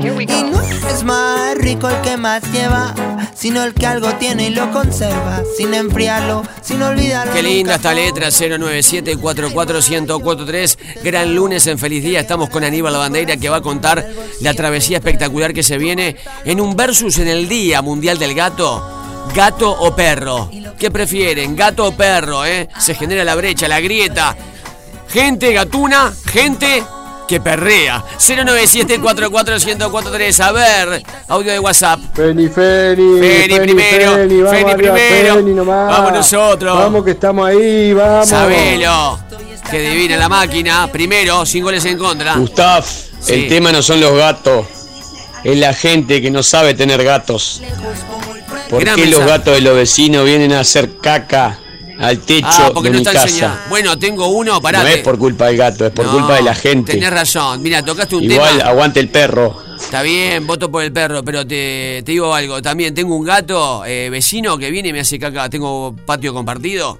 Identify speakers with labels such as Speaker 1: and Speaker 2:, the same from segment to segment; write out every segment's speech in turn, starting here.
Speaker 1: 0, 104.3.
Speaker 2: Y no es más rico el que más lleva, sino el que algo tiene y lo conserva, sin enfriarlo, sin olvidarlo.
Speaker 3: Qué linda esta letra, 097-44143. Gran lunes en Feliz Día. Estamos con Aníbal Bandeira que va a contar la travesía espectacular que se viene en un versus en el Día Mundial del Gato. ¿Gato o perro? ¿Qué prefieren? ¿Gato o perro? Eh? Se genera la brecha, la grieta. Gente gatuna, gente que perrea. 097-44143. A ver, audio de WhatsApp.
Speaker 4: Feni, Feni.
Speaker 3: Feni primero,
Speaker 4: vamos
Speaker 3: Feni primero.
Speaker 4: Feni nomás.
Speaker 3: Vamos nosotros.
Speaker 4: Vamos que estamos ahí, vamos.
Speaker 3: Sabelo. Que divina la máquina. Primero, sin goles en contra.
Speaker 5: Gustav,
Speaker 3: Sí.
Speaker 5: el tema no son los gatos, es la gente que no sabe tener gatos. ¿Por
Speaker 3: Gran
Speaker 5: qué los gatos de los vecinos vienen a hacer caca al techo
Speaker 3: Ah, porque
Speaker 5: de
Speaker 3: no
Speaker 5: mi
Speaker 3: está
Speaker 5: casa?
Speaker 3: enseñando. Bueno, tengo uno,
Speaker 5: No
Speaker 3: parate.
Speaker 5: es por culpa del gato, es por
Speaker 3: No,
Speaker 5: culpa de la gente.
Speaker 3: Tenés razón. Mira, tocaste un
Speaker 5: Igual,
Speaker 3: tema.
Speaker 5: aguante el perro.
Speaker 3: Está bien, voto por el perro, pero te, te digo algo. También tengo un gato eh, vecino que viene y me hace caca. Tengo patio compartido.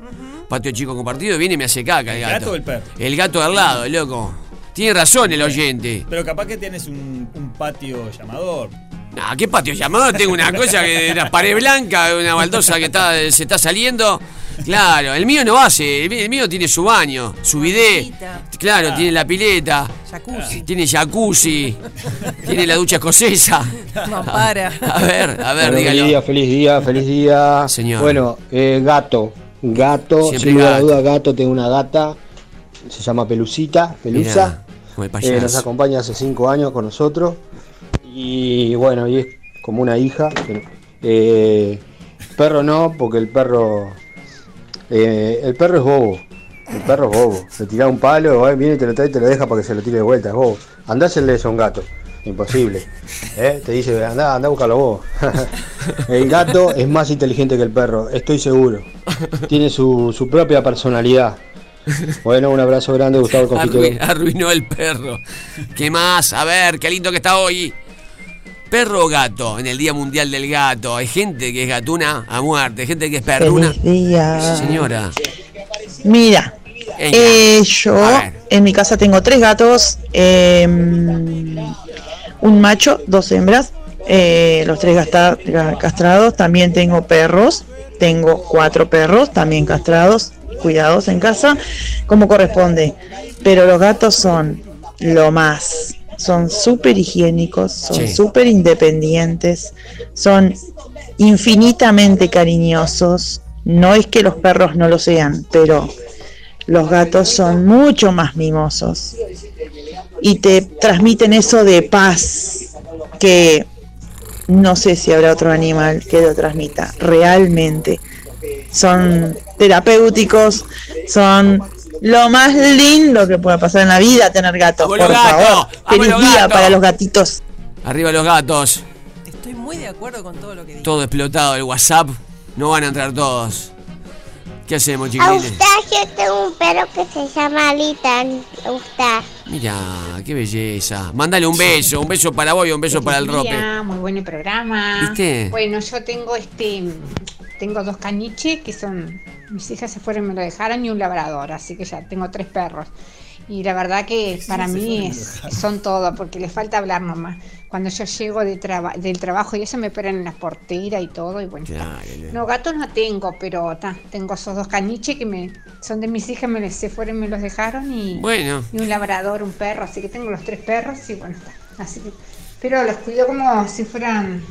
Speaker 3: Patio chico compartido y viene y me hace caca el
Speaker 6: ¿El
Speaker 3: gato.
Speaker 6: gato o el perro?
Speaker 3: El gato de al lado, el loco. Tiene razón el oyente.
Speaker 6: Pero capaz que tienes un, un patio llamador.
Speaker 3: Ah, ¿qué patio llamado? Tengo una cosa que de la pared blanca, una baldosa que está, se está saliendo. Claro, el mío no hace, el mío- el mío tiene su baño, su bidet. Claro, tiene la pileta.
Speaker 7: Jacuzzi.
Speaker 3: Tiene jacuzzi. tiene la ducha escocesa.
Speaker 7: Mampara.
Speaker 3: A ver, a ver,
Speaker 4: Bueno, feliz
Speaker 3: dígalo.
Speaker 4: día, feliz día, feliz día.
Speaker 3: Señor.
Speaker 4: Bueno, eh, gato. Gato,
Speaker 3: Siempre
Speaker 4: sin
Speaker 3: gato.
Speaker 4: duda, gato. Tengo una gata. Se llama Pelucita, Pelusa.
Speaker 3: Mirá,
Speaker 4: Eh, nos acompaña hace cinco años con nosotros. Y bueno, y es como una hija. eh, perro no, porque el perro. eh, el perro es bobo. El perro es bobo. Le tira un palo, viene y te lo trae y te lo deja para que se lo tire de vuelta. Es bobo. Andá a hacerle eso a un gato. Imposible. ¿Eh? Te dice, andá, andá a buscarlo vos. el gato es más inteligente que el perro, estoy seguro. Tiene su, su propia personalidad. Bueno, un abrazo grande, Gustavo Confitero.
Speaker 3: Arruin- arruinó el perro. ¿Qué más? A ver, qué lindo que está hoy. Perro o gato en el Día Mundial del Gato. Hay gente que es gatuna a muerte, hay gente que es perruna.
Speaker 8: Feliz día.
Speaker 3: Sí, señora.
Speaker 8: Mira, eh, yo en mi casa tengo tres gatos, eh, un macho, dos hembras, eh, los tres castrados. También tengo perros, tengo cuatro perros también castrados, cuidados en casa, como corresponde. Pero los gatos son lo más. Son súper higiénicos, son
Speaker 3: Sí.
Speaker 8: súper independientes, son infinitamente cariñosos. No es que los perros no lo sean, pero los gatos son mucho más mimosos y te transmiten eso de paz que no sé si habrá otro animal que lo transmita realmente. Son terapéuticos, son lo más lindo que pueda pasar en la vida tener gatos,
Speaker 3: ¡Vamos
Speaker 8: por
Speaker 3: los gatos!
Speaker 8: favor.
Speaker 3: ¡Vamos
Speaker 8: Feliz día para los gatitos.
Speaker 3: Arriba los gatos.
Speaker 7: Estoy muy de acuerdo con todo lo que dice.
Speaker 3: Todo explotado el WhatsApp. No van a entrar todos. ¿Qué hacemos, chiquilines?
Speaker 9: Eustacio tengo un perro que se llama Alita. Eustacio.
Speaker 3: Mira, qué belleza. Mándale un beso, un beso para vos y un beso para el rope.
Speaker 10: Muy bueno el programa.
Speaker 3: ¿Viste?
Speaker 10: Bueno, yo tengo este, tengo dos caniches que son, mis hijas se fueron y me lo dejaron y un labrador, así que ya tengo tres perros. Y la verdad que para mí es- son todo, porque les falta hablar nomás. Cuando yo llego de traba- del trabajo y eso me esperan en la portera y todo, y bueno. está. No, gatos no tengo, pero ta, tengo esos dos caniches que me son de mis hijas, me les- se fueron y me los dejaron y,
Speaker 3: Bueno.
Speaker 10: y un labrador, un perro, así que tengo los tres perros y bueno, está. Así que, pero los cuido como si fueran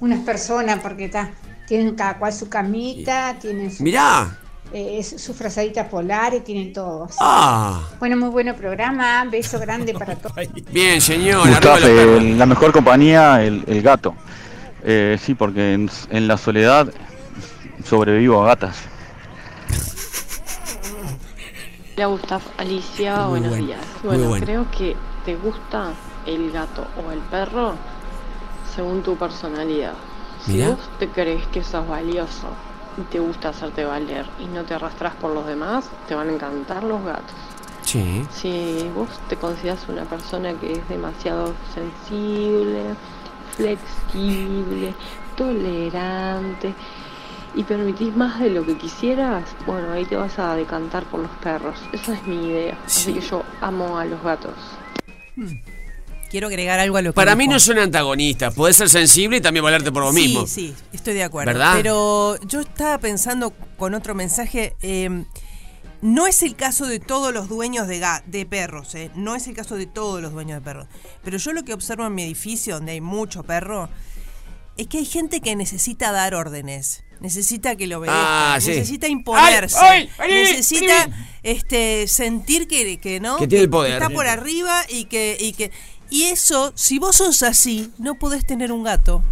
Speaker 10: unas personas, porque está, tienen cada cual su camita, tienen su,
Speaker 3: Mirá.
Speaker 10: eh, su, su frazadita polar y tienen todo. así.
Speaker 3: Ah.
Speaker 10: Bueno, muy bueno programa, beso grande para todos.
Speaker 3: Bien, señor.
Speaker 11: Eh, la mejor compañía, el, el gato. Eh, sí, porque en, en la soledad sobrevivo a gatas.
Speaker 12: Hola Gustav, Alicia,
Speaker 11: Muy
Speaker 12: buenos
Speaker 11: bueno,
Speaker 12: días. bueno. creo que te gusta el gato o el perro según tu personalidad. Si
Speaker 3: Mirá.
Speaker 12: vos te crees que sos valioso y te gusta hacerte valer y no te arrastras por los demás, te van a encantar los gatos.
Speaker 3: Sí.
Speaker 12: Si vos te consideras una persona que es demasiado sensible, flexible, tolerante y permitís más de lo que quisieras, bueno, ahí te vas a decantar por los perros. Esa es mi idea. Así que yo amo a los gatos.
Speaker 7: Quiero agregar algo a lo que
Speaker 3: Para mí
Speaker 7: dijo.
Speaker 3: no son antagonistas. Podés ser sensible y también valerte por vos
Speaker 7: sí,
Speaker 3: mismo.
Speaker 7: Sí, estoy de acuerdo.
Speaker 3: ¿Verdad?
Speaker 7: Pero yo estaba pensando con otro mensaje. eh, no es el caso de todos los dueños de, ga- de perros, eh, no es el caso de todos los dueños de perros. Pero yo lo que observo en mi edificio, donde hay mucho perro, es que hay gente que necesita dar órdenes. Necesita que lo obedezca,
Speaker 3: Ah, sí.
Speaker 7: necesita imponerse,
Speaker 3: ¡Ay, ay, vení,
Speaker 7: necesita este sentir que, que no
Speaker 3: Que tiene el poder.
Speaker 7: está por arriba y que y que y eso si vos sos así no podés tener un gato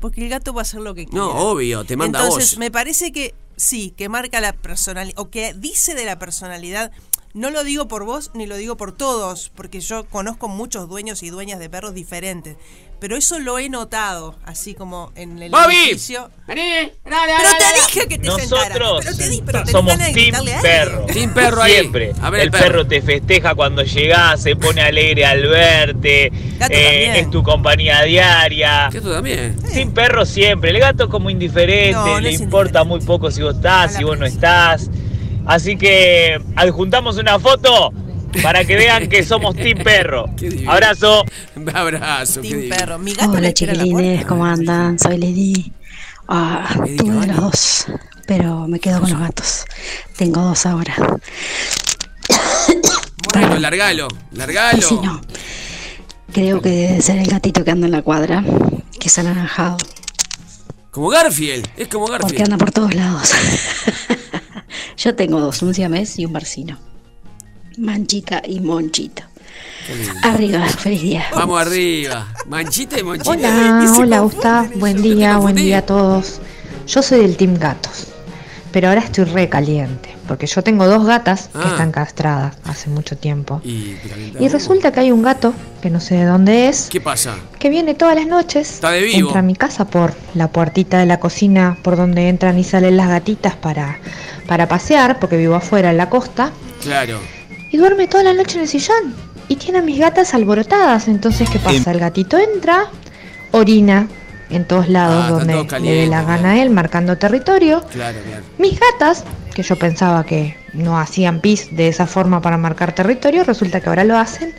Speaker 7: porque el gato va a hacer lo que quiera
Speaker 3: No, obvio, te manda a
Speaker 7: entonces
Speaker 3: vos.
Speaker 7: me parece que sí que marca la personalidad o que dice de la personalidad no lo digo por vos ni lo digo por todos porque yo conozco muchos dueños y dueñas de perros diferentes pero eso lo he notado así como en el
Speaker 3: ¡Bobby!
Speaker 7: edificio pero te dije que te
Speaker 13: Nosotros
Speaker 7: sentaras pero te di pero tenés
Speaker 13: somos Team. Perro.
Speaker 3: Team Perro ahí.
Speaker 13: Siempre.
Speaker 3: A ver,
Speaker 13: el
Speaker 3: el
Speaker 13: perro.
Speaker 3: perro.
Speaker 13: te festeja cuando llegás, se pone alegre al verte.
Speaker 7: Gato
Speaker 13: eh,
Speaker 7: también.
Speaker 13: es tu compañía diaria.
Speaker 3: Gato también.
Speaker 13: Team Perro siempre. El gato es como indiferente,
Speaker 7: No, no
Speaker 13: le importa muy poco si vos estás, si vos no estás. Así que adjuntamos una foto para que vean que somos Team Perro. Abrazo.
Speaker 3: Un abrazo.
Speaker 7: Team perro mi gato
Speaker 14: Hola chiquilines, ¿cómo andan? Soy Lady. Ah, tuve los dos, pero me quedo con los gatos. Tengo dos ahora.
Speaker 3: Bueno, largalo. Largalo.
Speaker 14: Si no, creo que debe ser el gatito que anda en la cuadra, que es anaranjado,
Speaker 3: Como Garfield. Es como
Speaker 14: porque
Speaker 3: Garfield.
Speaker 14: anda por todos lados. Yo tengo dos, un siamés y un barcino. Manchita y
Speaker 3: lindo.
Speaker 14: Arriba, feliz día.
Speaker 3: Vamos arriba. Manchita y monchita.
Speaker 15: Hola, hola Gustav, buen día, buen día a todos. Yo soy del Team Gatos, pero ahora estoy re caliente, porque yo tengo dos gatas que
Speaker 3: Ah.
Speaker 15: están castradas hace mucho tiempo.
Speaker 3: Y,
Speaker 15: Y resulta que hay un gato, que no sé de dónde es,
Speaker 3: ¿Qué pasa?
Speaker 15: que viene todas las noches,
Speaker 3: Está de vivo.
Speaker 15: entra a mi casa por la puertita de la cocina por donde entran y salen las gatitas para, para pasear, porque vivo afuera en la costa,
Speaker 3: Claro.
Speaker 15: Y duerme toda la noche en el sillón. Y tiene a mis gatas alborotadas. Entonces, ¿qué pasa? El gatito entra, orina en todos lados
Speaker 3: Ah,
Speaker 15: donde le dé la gana a él, marcando territorio.
Speaker 3: Claro, claro.
Speaker 15: Mis gatas, que yo pensaba que no hacían pis de esa forma para marcar territorio, resulta que ahora lo hacen.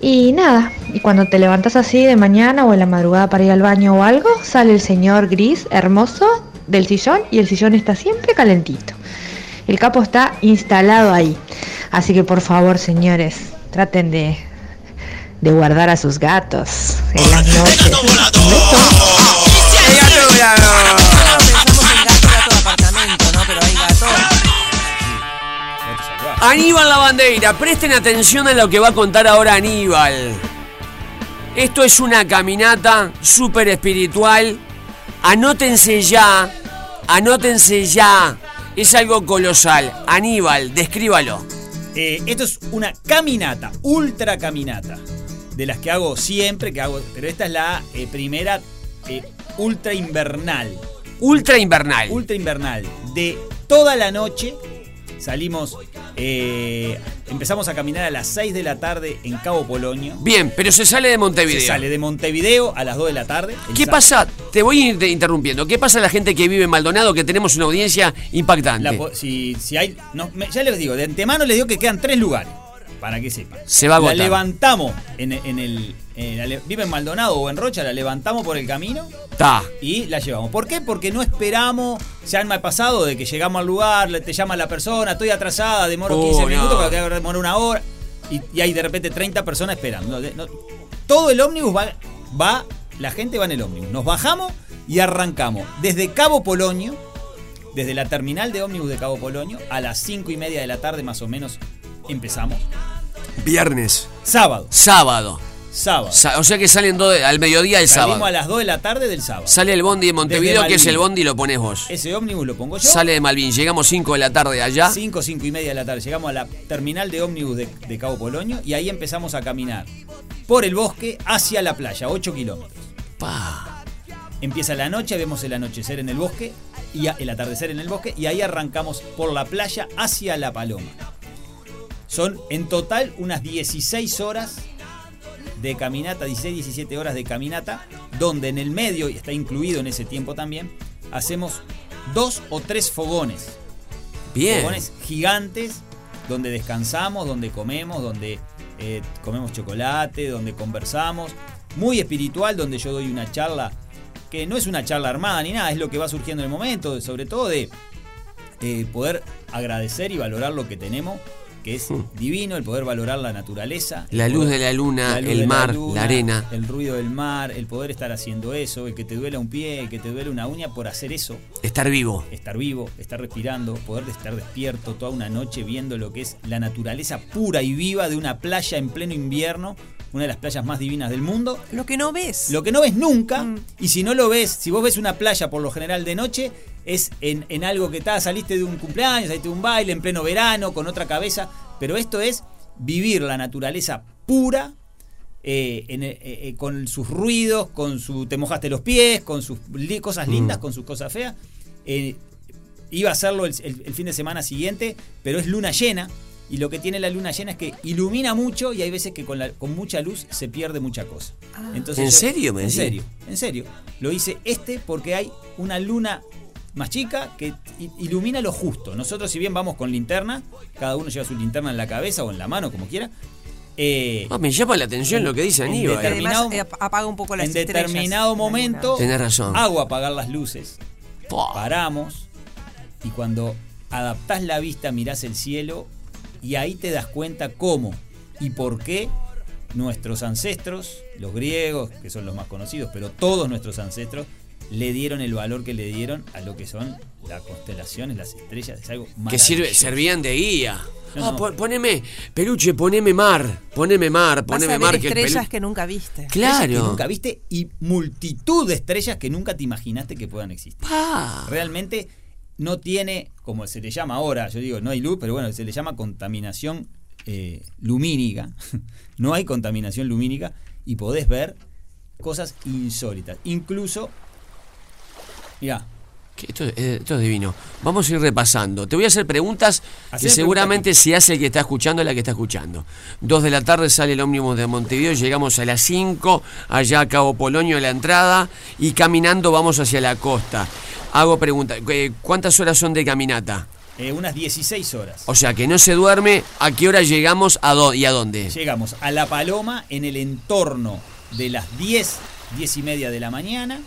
Speaker 15: Y nada, y cuando te levantas así de mañana o en la madrugada para ir al baño o algo, sale el señor gris hermoso del sillón y el sillón está siempre calentito. El capo está instalado ahí. Así que por favor, señores, traten de, de guardar a sus gatos en las noches.
Speaker 3: Aníbal la bandera, presten atención a lo que va a contar ahora Aníbal. Esto es una caminata súper espiritual. Anótense ya, anótense ya. Es algo colosal. Aníbal, descríbalo.
Speaker 6: Eh, esto es una caminata, ultra caminata. De las que hago siempre, que hago. Pero esta es la eh, primera eh, ultra invernal.
Speaker 3: Ultra invernal.
Speaker 6: Ultra invernal. De toda la noche salimos. eh, empezamos a caminar a las 6 de la tarde en Cabo Polonio.
Speaker 3: Bien, pero se sale de Montevideo.
Speaker 6: Se sale de Montevideo a las 2 de la tarde.
Speaker 3: ¿Qué
Speaker 6: sa-
Speaker 3: pasa? Te voy interrumpiendo. ¿Qué pasa a la gente que vive en Maldonado que tenemos una audiencia impactante?
Speaker 6: La si, si hay. no, ya les digo, de antemano les digo que quedan tres lugares. Para que sepan.
Speaker 3: Se va a
Speaker 6: La
Speaker 3: agotar.
Speaker 6: levantamos en, en el. en la vive en Maldonado o en Rocha, la levantamos por el camino
Speaker 3: Ta.
Speaker 6: y la llevamos. ¿Por qué? Porque no esperamos. Se han mal pasado de que llegamos al lugar, te llama la persona, estoy atrasada, demoro
Speaker 3: Oh,
Speaker 6: 15
Speaker 3: no.
Speaker 6: minutos, pero que demora una hora. Y, y hay de repente 30 personas esperando. No, no- todo el ómnibus va, va. La gente va en el ómnibus. Nos bajamos y arrancamos. Desde Cabo Polonio, desde la terminal de ómnibus de Cabo Polonio, a las 5 y media de la tarde más o menos empezamos.
Speaker 3: Viernes.
Speaker 6: Sábado.
Speaker 3: Sábado.
Speaker 6: Sábado.
Speaker 3: Sa- o sea que salen al mediodía del
Speaker 6: Salimos
Speaker 3: sábado.
Speaker 6: a las 2 de la tarde del sábado.
Speaker 3: Sale el bondi de Montevideo, que es el bondi y lo pones vos.
Speaker 6: Ese ómnibus lo pongo yo.
Speaker 3: Sale de Malvin, llegamos 5 de la tarde allá.
Speaker 6: 5, 5 y media de la tarde. Llegamos a la terminal de ómnibus de, de Cabo Polonio y ahí empezamos a caminar por el bosque hacia la playa, 8 kilómetros. Empieza la noche, vemos el anochecer en el bosque y a- el atardecer en el bosque y ahí arrancamos por la playa hacia La Paloma. Son en total unas 16 horas de caminata, 16, 17 horas de caminata, donde en el medio, y está incluido en ese tiempo también, hacemos dos o tres fogones.
Speaker 3: Bien.
Speaker 6: Fogones gigantes, donde descansamos, donde comemos, donde eh, comemos chocolate, donde conversamos. Muy espiritual, donde yo doy una charla que no es una charla armada ni nada, es lo que va surgiendo en el momento, sobre todo de eh, poder agradecer y valorar lo que tenemos, que es divino, el poder valorar la naturaleza.
Speaker 3: La luz
Speaker 6: poder-
Speaker 3: de la luna,
Speaker 6: la
Speaker 3: el mar,
Speaker 6: luna,
Speaker 3: la arena.
Speaker 6: El ruido del mar, el poder estar haciendo eso, el que te duela un pie, el que te duele una uña por hacer eso.
Speaker 3: Estar vivo.
Speaker 6: Estar vivo, estar respirando, poder estar despierto toda una noche viendo lo que es la naturaleza pura y viva de una playa en pleno invierno, una de las playas más divinas del mundo.
Speaker 7: Lo que no ves.
Speaker 6: Lo que no ves nunca, y si no lo ves, si vos ves una playa por lo general de noche, es en, en algo que está, saliste de un cumpleaños, saliste de un baile en pleno verano, con otra cabeza, pero esto es vivir la naturaleza pura, eh, en, eh, eh, con sus ruidos, con su te mojaste los pies, con sus li- cosas lindas,
Speaker 3: Mm.
Speaker 6: con sus cosas feas. Eh, iba a hacerlo el, el- el fin de semana siguiente, pero es luna llena. Y lo que tiene la luna llena es que ilumina mucho y hay veces que con, la- con mucha luz se pierde mucha cosa. Entonces
Speaker 3: ¿En
Speaker 6: yo-
Speaker 3: serio me
Speaker 6: En
Speaker 3: decís?
Speaker 6: serio, en serio. Lo hice este porque hay una luna más chica que ilumina lo justo. Nosotros si bien vamos con linterna, cada uno lleva su linterna en la cabeza o en la mano, como quiera. eh,
Speaker 3: Ah, me llama la atención
Speaker 6: en-
Speaker 3: lo que dice
Speaker 6: en
Speaker 3: Aníbal.
Speaker 6: determinado-
Speaker 7: Además, eh, apaga un poco las
Speaker 6: en determinado momento
Speaker 3: Tenés razón.
Speaker 6: hago apagar las luces, paramos y cuando adaptás la vista mirás el cielo y ahí te das cuenta cómo y por qué nuestros ancestros, los griegos, que son los más conocidos, pero todos nuestros ancestros le dieron el valor que le dieron a lo que son las constelaciones, las estrellas, es algo
Speaker 3: Que sirve, servían de guía.
Speaker 6: No,
Speaker 3: Ah,
Speaker 6: no.
Speaker 3: poneme, peluche, poneme mar, poneme mar,
Speaker 7: Vas
Speaker 3: poneme
Speaker 7: ver
Speaker 3: mar. que el
Speaker 7: estrellas que nunca viste.
Speaker 6: Estrellas
Speaker 3: Claro.
Speaker 6: que nunca viste y multitud de estrellas que nunca te imaginaste que puedan existir. Realmente no tiene, como se le llama ahora, yo digo, no hay luz, pero bueno, se le llama contaminación eh, lumínica. no hay contaminación lumínica y podés ver cosas insólitas. Incluso,
Speaker 3: Que Esto, eh, esto es divino. Vamos a ir repasando. Te voy a hacer preguntas que seguramente
Speaker 6: preguntas.
Speaker 3: si hace el que está escuchando, la que está escuchando. Dos de la tarde sale el ómnibus de Montevideo, llegamos a las 5, allá a Cabo Polonio la entrada, y caminando vamos hacia la costa. Hago preguntas. eh, ¿Cuántas horas son de caminata?
Speaker 6: eh, unas 16 horas.
Speaker 3: O sea, que no se duerme. ¿A qué hora llegamos a dó- y a dónde?
Speaker 6: Llegamos a La Paloma en el entorno de las 10, 10 y media de la mañana.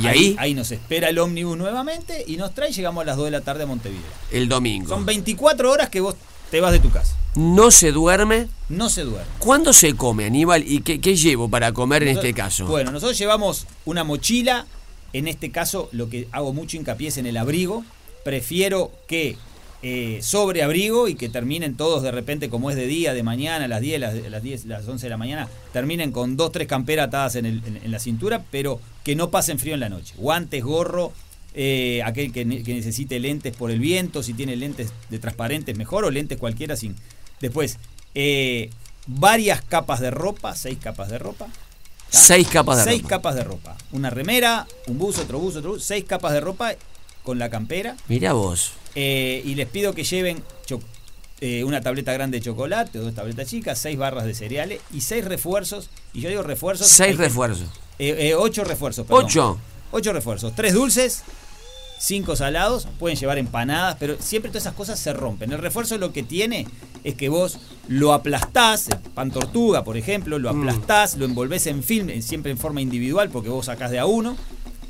Speaker 3: ¿Y ahí?
Speaker 6: Ahí nos espera el ómnibus nuevamente y nos trae y llegamos a las 2 de la tarde a Montevideo.
Speaker 3: El domingo.
Speaker 6: Son 24 horas que vos te vas de tu casa.
Speaker 3: No se duerme.
Speaker 6: No se duerme.
Speaker 3: ¿Cuándo se come, Aníbal? ¿Y qué, qué llevo para comer en este caso?
Speaker 6: Bueno, nosotros llevamos una mochila. En este caso, lo que hago mucho hincapié es en el abrigo. Prefiero que eh, sobre abrigo y que terminen todos de repente, como es de día, de mañana, a las 10, las, las 10, las 11 de la mañana, terminen con dos, tres camperas atadas en, el- en- en la cintura, pero que no pasen frío en la noche. Guantes, gorro, eh, aquel que, ne- que necesite lentes por el viento, si tiene lentes de transparentes mejor o lentes cualquiera sin... Después, eh, varias capas de ropa, seis capas de ropa. ¿tá?
Speaker 3: Seis capas de
Speaker 6: Seis
Speaker 3: ropa.
Speaker 6: capas de ropa. Una remera, un buzo, otro buzo, otro buzo, seis capas de ropa con la campera.
Speaker 3: Mirá vos.
Speaker 6: Eh, y les pido que lleven eh, una tableta grande de chocolate, dos tabletas chicas, seis barras de cereales y seis refuerzos. Y yo digo refuerzos.
Speaker 3: Seis refuerzos.
Speaker 6: eh, ocho refuerzos. perdón.
Speaker 3: Ocho.
Speaker 6: Ocho refuerzos. Tres dulces, cinco salados, pueden llevar empanadas, pero siempre todas esas cosas se rompen. El refuerzo lo que tiene es que vos lo aplastás, el pan tortuga, por ejemplo, lo
Speaker 3: Mm.
Speaker 6: aplastás, lo envolvés en film, siempre en forma individual, porque vos sacás de a uno,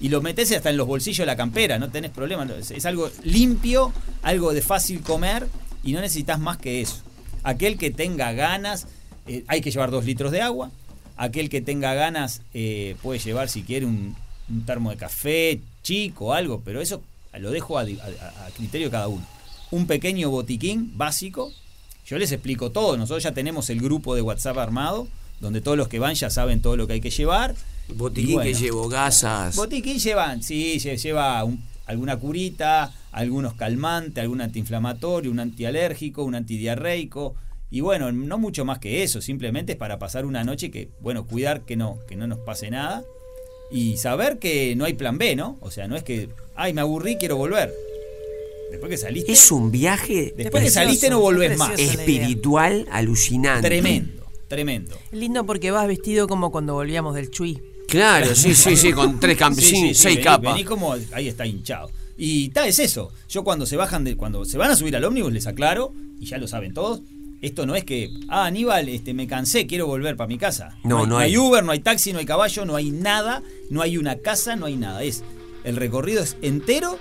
Speaker 6: y lo metés hasta en los bolsillos de la campera, no tenés problema. Es, algo limpio, algo de fácil comer, y no necesitas más que eso. Aquel que tenga ganas, eh, hay que llevar dos litros de agua. Aquel que tenga ganas eh, puede llevar, si quiere, un, termo de café chico algo, pero eso lo dejo a, a- a criterio de cada uno. Un pequeño botiquín básico. Yo les explico todo. Nosotros ya tenemos el grupo de WhatsApp armado, donde todos los que van ya saben todo lo que hay que llevar.
Speaker 3: Botiquín
Speaker 6: bueno,
Speaker 3: que llevo, gasas.
Speaker 6: Botiquín llevan, sí, lle- lleva un- alguna curita, algunos calmantes, algún antiinflamatorio, un antialérgico, un antidiarreico. Y bueno, no mucho más que eso, simplemente es para pasar una noche que, bueno, cuidar que no, que no nos pase nada. y saber que no hay plan B, ¿no? O sea, no es que, ay, me aburrí, quiero volver. Después que saliste.
Speaker 3: Es un viaje
Speaker 6: Después que saliste no volvés más.
Speaker 3: espiritual alucinante.
Speaker 6: Tremendo, tremendo.
Speaker 7: Lindo porque vas vestido como cuando volvíamos del Chui.
Speaker 3: Claro, sí, sí, sí, con tres
Speaker 6: Sí,
Speaker 3: sí,
Speaker 6: sí, sí,
Speaker 3: seis
Speaker 6: vení-
Speaker 3: capas.
Speaker 6: vení como ahí está hinchado. Y tal es eso. Yo cuando se bajan de, cuando se van a subir al ómnibus les aclaro, y ya lo saben todos, esto no es que, ah, Aníbal, este, me cansé, quiero volver para mi casa.
Speaker 3: No,
Speaker 6: hay,
Speaker 3: no hay.
Speaker 6: Uber, no hay taxi, no hay caballo, no hay nada, no hay una casa, no hay nada. Es el recorrido es entero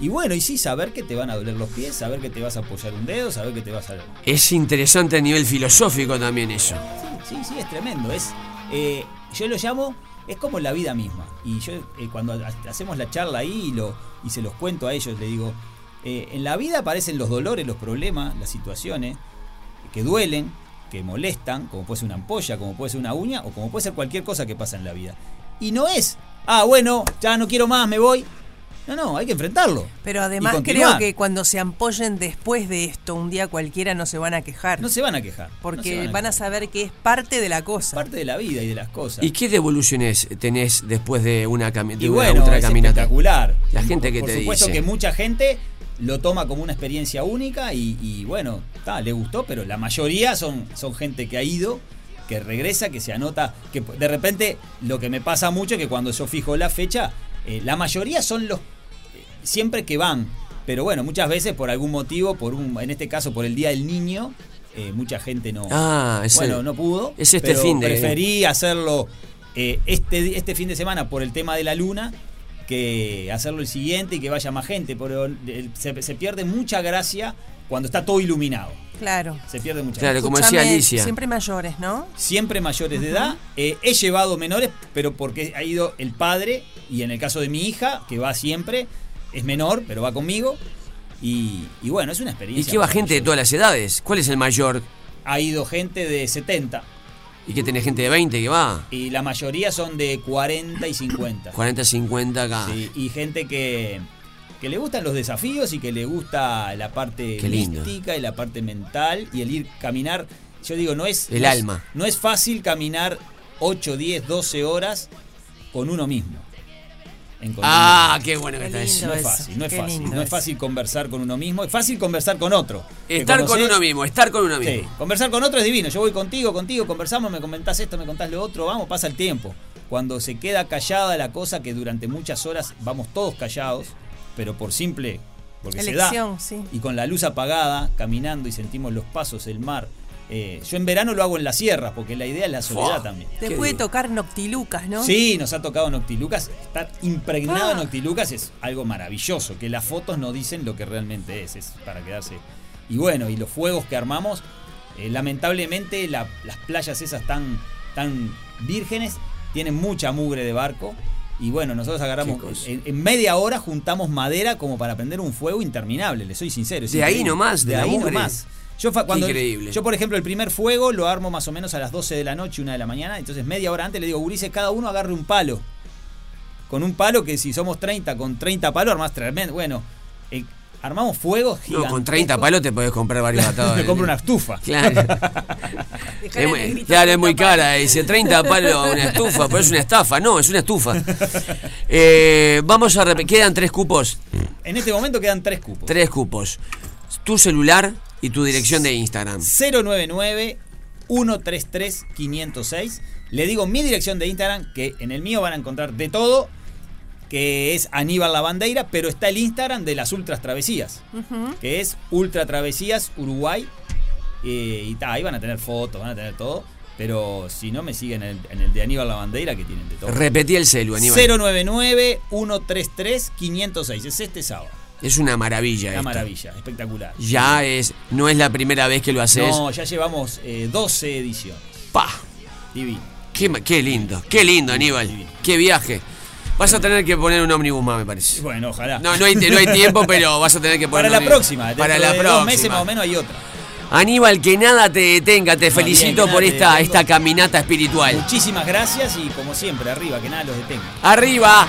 Speaker 6: y bueno, y sí, saber que te van a doler los pies, saber que te vas a apoyar un dedo, saber que te vas a...
Speaker 3: Es interesante a nivel filosófico también eso.
Speaker 6: Sí, sí, es tremendo. Es, eh, yo lo llamo, es como la vida misma. Y yo eh, cuando ha- hacemos la charla ahí y, lo, y se los cuento a ellos, le digo, eh, en la vida aparecen los dolores, los problemas, las situaciones que duelen, que molestan, como puede ser una ampolla, como puede ser una uña o como puede ser cualquier cosa que pasa en la vida. Y no es, ah, bueno, ya no quiero más, me voy. No, no, hay que enfrentarlo.
Speaker 7: Pero además creo que cuando se ampollen después de esto, un día cualquiera no se van a quejar.
Speaker 6: No se van a quejar.
Speaker 7: Porque
Speaker 6: no
Speaker 7: van, a saber que es parte de la cosa.
Speaker 6: Parte de la vida y de las cosas.
Speaker 3: ¿Y qué devoluciones tenés después de una, cami- de
Speaker 6: Y
Speaker 3: una
Speaker 6: bueno,
Speaker 3: ultra
Speaker 6: es
Speaker 3: caminata?
Speaker 6: espectacular.
Speaker 3: La gente que
Speaker 6: Por
Speaker 3: te
Speaker 6: supuesto
Speaker 3: dice.
Speaker 6: que mucha gente lo toma como una experiencia única y, y bueno, ta, le gustó, pero la mayoría son, son gente que ha ido, que regresa, que se anota, que de repente lo que me pasa mucho es que cuando yo fijo la fecha, eh, la mayoría son los siempre que van, pero bueno, muchas veces por algún motivo, por un, en este caso por el Día del Niño, eh, mucha gente no,
Speaker 3: Ah, ese-
Speaker 6: bueno, no pudo.
Speaker 3: es este
Speaker 6: pero
Speaker 3: fin de-
Speaker 6: Preferí hacerlo eh, este, este fin de semana por el tema de la luna que hacerlo el siguiente y que vaya más gente, pero el- se, se pierde mucha gracia cuando está todo iluminado.
Speaker 7: Claro.
Speaker 6: Se pierde mucha
Speaker 3: Claro, como decía Alicia.
Speaker 7: Siempre mayores, ¿no?
Speaker 6: Siempre mayores de edad. Eh, he llevado menores, pero porque ha ido el padre, y en el caso de mi hija, que va siempre, es menor, pero va conmigo. Y, y bueno, es una
Speaker 3: ¿Y
Speaker 6: experiencia.
Speaker 3: qué va gente de todas las edades? ¿Cuál es el mayor?
Speaker 6: Ha ido gente de 70
Speaker 3: ¿Y qué tenés gente de 20 que va?
Speaker 6: y la mayoría son de 40 y 50.
Speaker 3: 40, 50 acá.
Speaker 6: Sí, y gente que, que le gustan los desafíos y que le gusta la parte mística y la parte mental y el ir caminar. Yo digo, no es.
Speaker 3: El
Speaker 6: no es-
Speaker 3: alma.
Speaker 6: no es fácil caminar 8, 10, 12 horas con uno mismo. En
Speaker 3: Ah, qué bueno que está eso.
Speaker 6: No es fácil, no es
Speaker 7: Qué
Speaker 6: fácil. No es
Speaker 7: eso.
Speaker 6: fácil conversar con uno mismo, es fácil conversar con otro.
Speaker 3: Estar con uno mismo, estar con uno
Speaker 6: Sí,
Speaker 3: mismo.
Speaker 6: conversar con otro es divino. Yo voy contigo, contigo, conversamos, me comentás esto, me contás lo otro, vamos, pasa el tiempo. Cuando se queda callada la cosa que durante muchas horas vamos todos callados, pero por simple, porque
Speaker 7: Elección,
Speaker 6: se da.
Speaker 7: sí.
Speaker 6: Y con la luz apagada, caminando y sentimos los pasos, el mar. Eh, yo en verano lo hago en las sierras, porque la idea es la soledad
Speaker 3: Fua.
Speaker 6: también.
Speaker 7: Te puede tocar Noctilucas, ¿no?
Speaker 6: Sí, nos ha tocado Noctilucas. Estar impregnado
Speaker 7: Ah.
Speaker 6: en Noctilucas es algo maravilloso, que las fotos no dicen lo que realmente es, es para quedarse. Y bueno, y los fuegos que armamos, eh, lamentablemente la- las playas esas tan, tan vírgenes tienen mucha mugre de barco. Y bueno, nosotros agarramos, en, en media hora juntamos madera como para prender un fuego interminable, le soy sincero.
Speaker 3: De ahí nomás, de
Speaker 6: ahí nomás. Yo, cuando,
Speaker 3: increíble.
Speaker 6: yo, por ejemplo, el primer fuego lo armo más o menos a las 12 de la noche, una de la mañana. Entonces, media hora antes le digo, Gurises, cada uno agarre un palo. Con un palo que si somos 30, con 30 palos armás tremendo. Bueno, eh, armamos fuegos
Speaker 3: No,
Speaker 6: gigantescos.
Speaker 3: con 30 palos te podés comprar varios atados.
Speaker 6: Me compro una estufa.
Speaker 3: Claro. Es muy, claro, es muy cara. Dice 30 palos una estufa, pero es una estafa. No, es una estufa. Eh, vamos a repetir. Quedan tres cupos.
Speaker 6: En este momento quedan tres cupos.
Speaker 3: Tres cupos. Tu celular y tu dirección de Instagram.
Speaker 6: 099-133-506. Le digo mi dirección de Instagram, que en el mío van a encontrar de todo, que es Aníbal Lavandeira, pero está el Instagram de las Ultras Travesías, que es Ultra Travesías Uruguay. Eh, y ta, ahí van a tener fotos, van a tener todo. Pero si no, me siguen en el, en el de Aníbal Lavandeira, que tienen de todo.
Speaker 3: Repetí el celu, Aníbal.
Speaker 6: 099-133-506. Es este sábado.
Speaker 3: Es una maravilla.
Speaker 6: Una
Speaker 3: esto.
Speaker 6: maravilla, espectacular.
Speaker 3: Ya es, no es la primera vez que lo haces.
Speaker 6: No, ya llevamos eh, 12 ediciones.
Speaker 3: Pa.
Speaker 6: Divino.
Speaker 3: Qué, lindo, qué lindo, Aníbal. Qué viaje. Vas a tener que poner un ómnibus más, me parece.
Speaker 6: Bueno, ojalá.
Speaker 3: No, no hay, no hay tiempo, pero vas a tener que poner
Speaker 6: Para la
Speaker 3: ómnibus.
Speaker 6: próxima.
Speaker 3: Para la
Speaker 6: de
Speaker 3: próxima.
Speaker 6: Dos meses más o menos hay otra.
Speaker 3: Aníbal, que nada te detenga. Te
Speaker 6: No,
Speaker 3: felicito
Speaker 6: bien,
Speaker 3: por esta, esta caminata espiritual.
Speaker 6: Muchísimas gracias y como siempre, arriba, que nada los detenga.
Speaker 3: ¡Arriba!